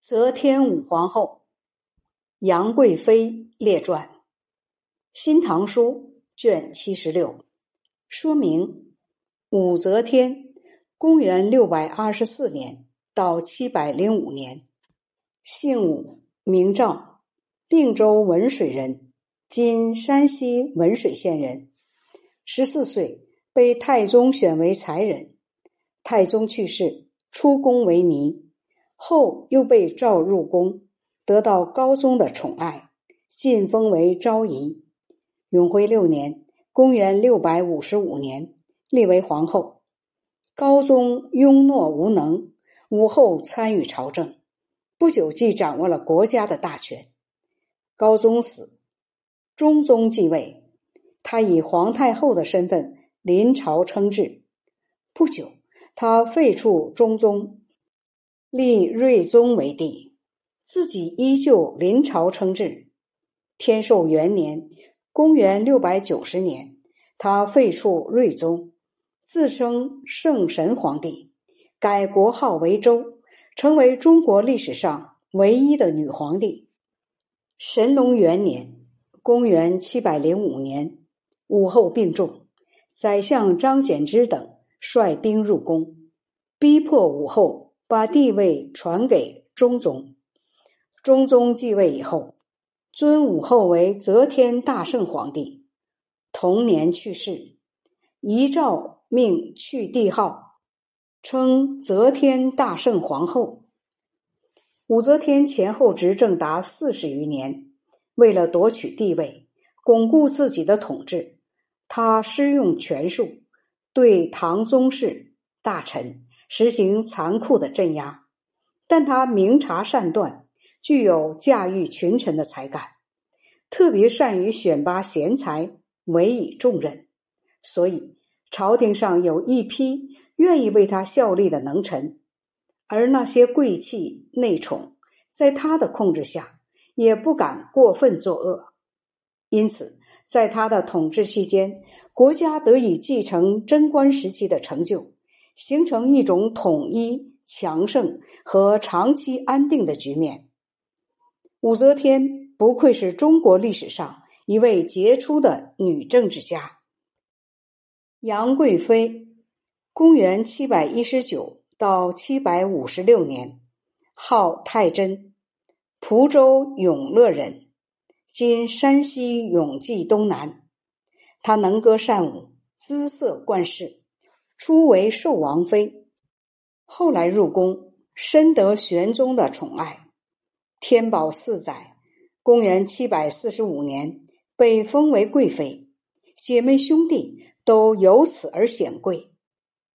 则天武皇后杨贵妃列传，《新唐书》卷七十六。说明：武则天，公元六百二十四年到七百零五年，姓武，名赵，并州文水人，今山西文水县人。十四岁被太宗选为才人，太宗去世，出宫为尼。后又被召入宫，得到高宗的宠爱，晋封为昭仪。永徽六年（公元六百五十五年），立为皇后。高宗庸懦无能，武后参与朝政，不久即掌握了国家的大权。高宗死，中宗继位，他以皇太后的身份临朝称制。不久，他废黜中宗。立睿宗为帝，自己依旧临朝称制。天寿元年（公元六百九十年），他废黜睿宗，自称圣神皇帝，改国号为周，成为中国历史上唯一的女皇帝。神龙元年（公元七百零五年），武后病重，宰相张柬之等率兵入宫，逼迫武后。把帝位传给中宗，中宗继位以后，尊武后为则天大圣皇帝。同年去世，遗诏命去帝号，称则天大圣皇后。武则天前后执政达四十余年，为了夺取帝位，巩固自己的统治，他施用权术，对唐宗室大臣。实行残酷的镇压，但他明察善断，具有驾驭群臣的才干，特别善于选拔贤才，委以重任，所以朝廷上有一批愿意为他效力的能臣，而那些贵戚内宠，在他的控制下也不敢过分作恶，因此在他的统治期间，国家得以继承贞观时期的成就。形成一种统一、强盛和长期安定的局面。武则天不愧是中国历史上一位杰出的女政治家。杨贵妃，公元七百一十九到七百五十六年，号太真，蒲州永乐人，今山西永济东南。她能歌善舞，姿色冠世。初为寿王妃，后来入宫，深得玄宗的宠爱。天宝四载（公元七百四十五年），被封为贵妃，姐妹兄弟都由此而显贵。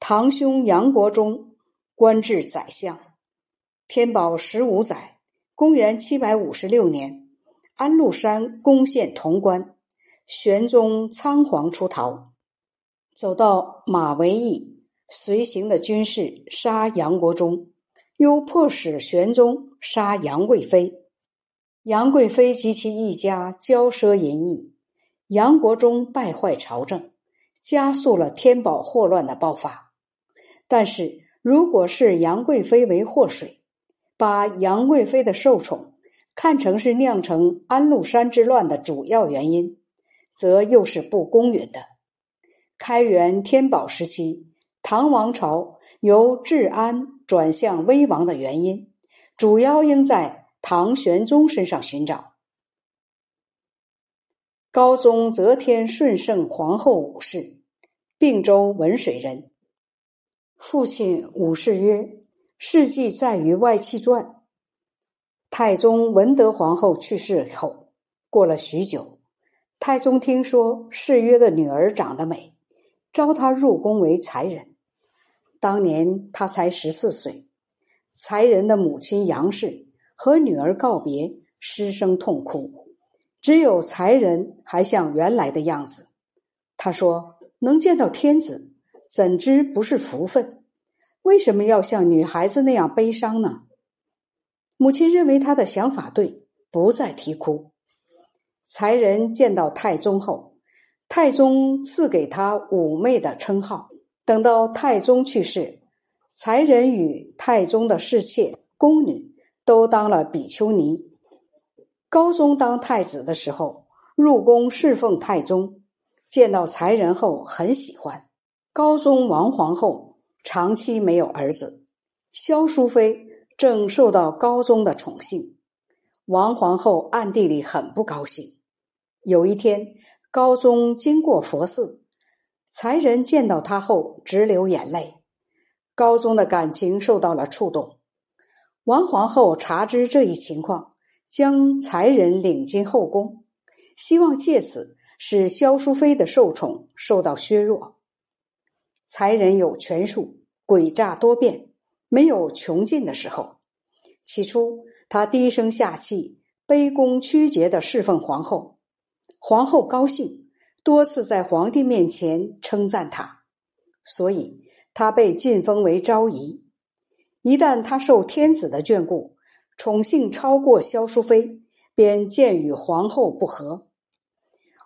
堂兄杨国忠官至宰相。天宝十五载（公元七百五十六年），安禄山攻陷潼关，玄宗仓皇出逃。走到马嵬驿，随行的军士杀杨国忠，又迫使玄宗杀杨贵妃。杨贵妃及其一家骄奢淫逸，杨国忠败坏朝政，加速了天宝祸乱的爆发。但是，如果是杨贵妃为祸水，把杨贵妃的受宠看成是酿成安禄山之乱的主要原因，则又是不公允的。开元天宝时期，唐王朝由治安转向危亡的原因，主要应在唐玄宗身上寻找。高宗则天顺圣皇后武氏，并州文水人，父亲武氏曰：“事迹在于外戚传。”太宗文德皇后去世后，过了许久，太宗听说世约的女儿长得美。招他入宫为才人，当年他才十四岁。才人的母亲杨氏和女儿告别，失声痛哭。只有才人还像原来的样子。他说：“能见到天子，怎知不是福分？为什么要像女孩子那样悲伤呢？”母亲认为他的想法对，不再啼哭。才人见到太宗后。太宗赐给他妩媚的称号。等到太宗去世，才人与太宗的侍妾、宫女都当了比丘尼。高宗当太子的时候，入宫侍奉太宗，见到才人后很喜欢。高宗王皇后长期没有儿子，萧淑妃正受到高宗的宠幸，王皇后暗地里很不高兴。有一天，高宗经过佛寺，才人见到他后直流眼泪，高宗的感情受到了触动。王皇后察知这一情况，将才人领进后宫，希望借此使萧淑妃的受宠受到削弱。才人有权术，诡诈多变，没有穷尽的时候。起初，他低声下气、卑躬屈节的侍奉皇后，皇后高兴，多次在皇帝面前称赞他，所以他被晋封为昭仪。一旦他受天子的眷顾，宠幸超过萧淑妃，便渐与皇后不和。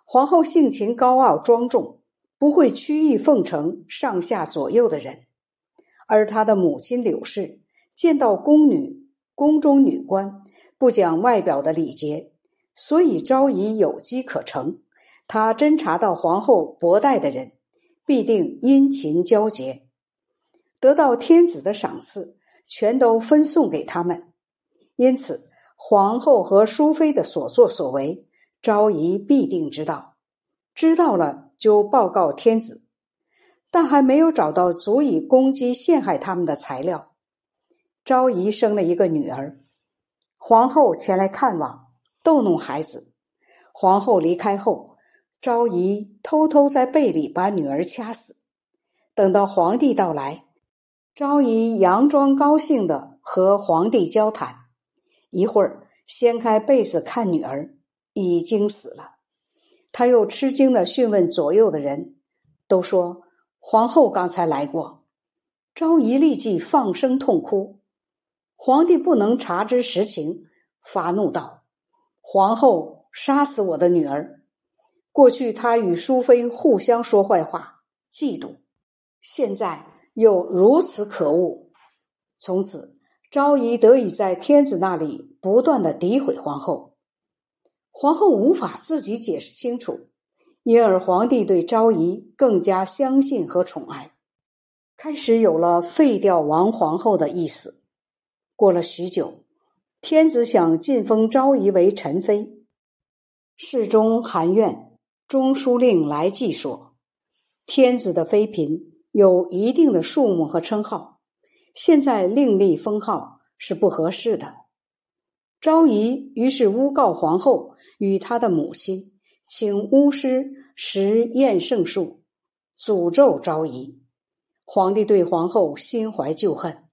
皇后性情高傲庄重。不会曲意奉承上下左右的人，而他的母亲柳氏见到宫女、宫中女官不讲外表的礼节，所以昭仪有机可乘。他侦查到皇后薄待的人，必定殷勤交结，得到天子的赏赐，全都分送给他们。因此，皇后和淑妃的所作所为，昭仪必定知道，知道了。就报告天子，但还没有找到足以攻击陷害他们的材料。昭仪生了一个女儿，皇后前来看望，逗弄孩子。皇后离开后，昭仪偷偷在被里把女儿掐死。等到皇帝到来，昭仪佯装高兴的和皇帝交谈，一会儿掀开被子看女儿，已经死了。他又吃惊的询问左右的人，都说皇后刚才来过。昭仪立即放声痛哭。皇帝不能察知实情，发怒道：“皇后杀死我的女儿！过去她与淑妃互相说坏话，嫉妒；现在又如此可恶。从此，昭仪得以在天子那里不断的诋毁皇后。”皇后无法自己解释清楚，因而皇帝对昭仪更加相信和宠爱，开始有了废掉王皇后的意思。过了许久，天子想晋封昭仪为臣妃，侍中韩苑、中书令来济说：“天子的妃嫔有一定的数目和称号，现在另立封号是不合适的。”昭仪于是诬告皇后与她的母亲，请巫师实验圣术，诅咒昭仪。皇帝对皇后心怀旧恨，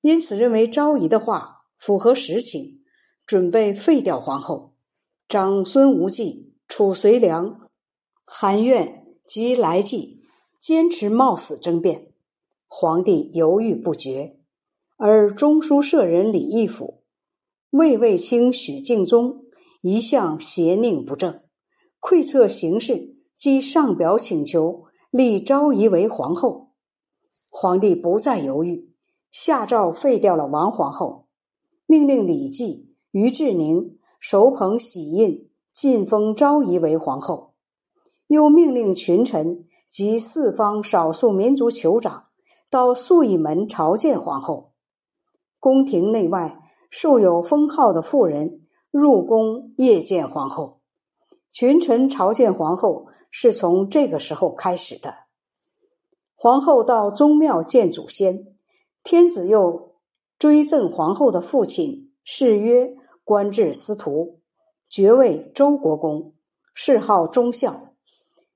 因此认为昭仪的话符合实情，准备废掉皇后。长孙无忌、褚遂良、韩苑及来济坚持冒死争辩，皇帝犹豫不决，而中书舍人李义府。魏卫卿、许敬宗一向邪佞不正，窥测形势，即上表请求立昭仪为皇后。皇帝不再犹豫，下诏废掉了王皇后，命令李绩、于志宁、手捧玺印，晋封昭仪为皇后。又命令群臣及四方少数民族酋长到素义门朝见皇后。宫廷内外。受有封号的妇人入宫谒见皇后，群臣朝见皇后是从这个时候开始的。皇后到宗庙见祖先，天子又追赠皇后的父亲谥曰官至司徒，爵位周国公，谥号忠孝，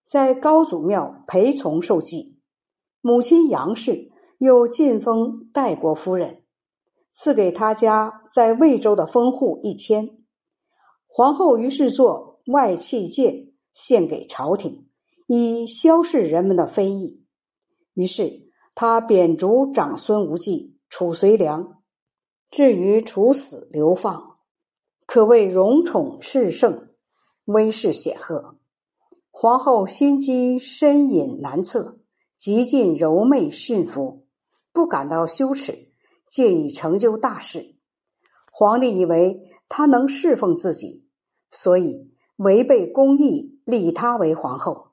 在高祖庙陪从受祭。母亲杨氏又晋封代国夫人。赐给他家在魏州的封户一千，皇后于是做外戚戒献给朝廷，以消逝人们的非议。于是他贬逐长孙无忌、褚遂良，至于处死流放，可谓荣宠炽盛，威势显赫。皇后心机深隐难测，极尽柔媚驯服，不感到羞耻。借以成就大事。皇帝以为他能侍奉自己，所以违背公义立她为皇后。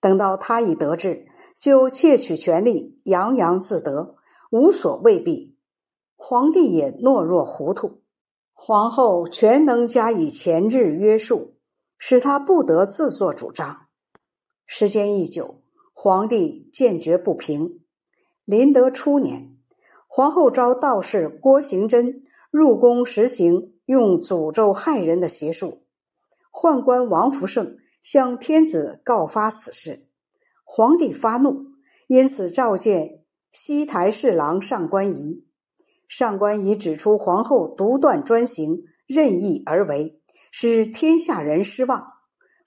等到他已得志，就窃取权力，洋洋自得，无所畏避。皇帝也懦弱糊涂，皇后全能加以钳制约束，使他不得自作主张。时间一久，皇帝渐觉不平。临德初年，皇后召道士郭行真入宫实行用诅咒害人的邪术。宦官王福胜向天子告发此事，皇帝发怒，因此召见西台侍郎上官仪。上官仪指出，皇后独断专行，任意而为，使天下人失望，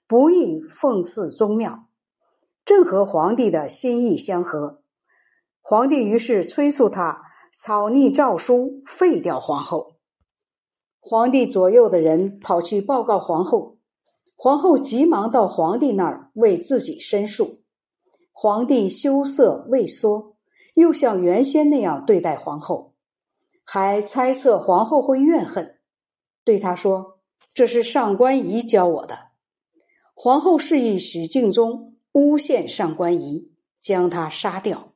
不宜奉祀宗庙。正和皇帝的心意相合，皇帝于是催促他草拟诏书废掉皇后。皇帝左右的人跑去报告皇后，皇后急忙到皇帝那儿为自己申诉。皇帝羞涩畏缩，又像原先那样对待皇后，还猜测皇后会怨恨，对他说：“这是上官仪教我的。”皇后示意许敬宗。诬陷上官仪，将他杀掉。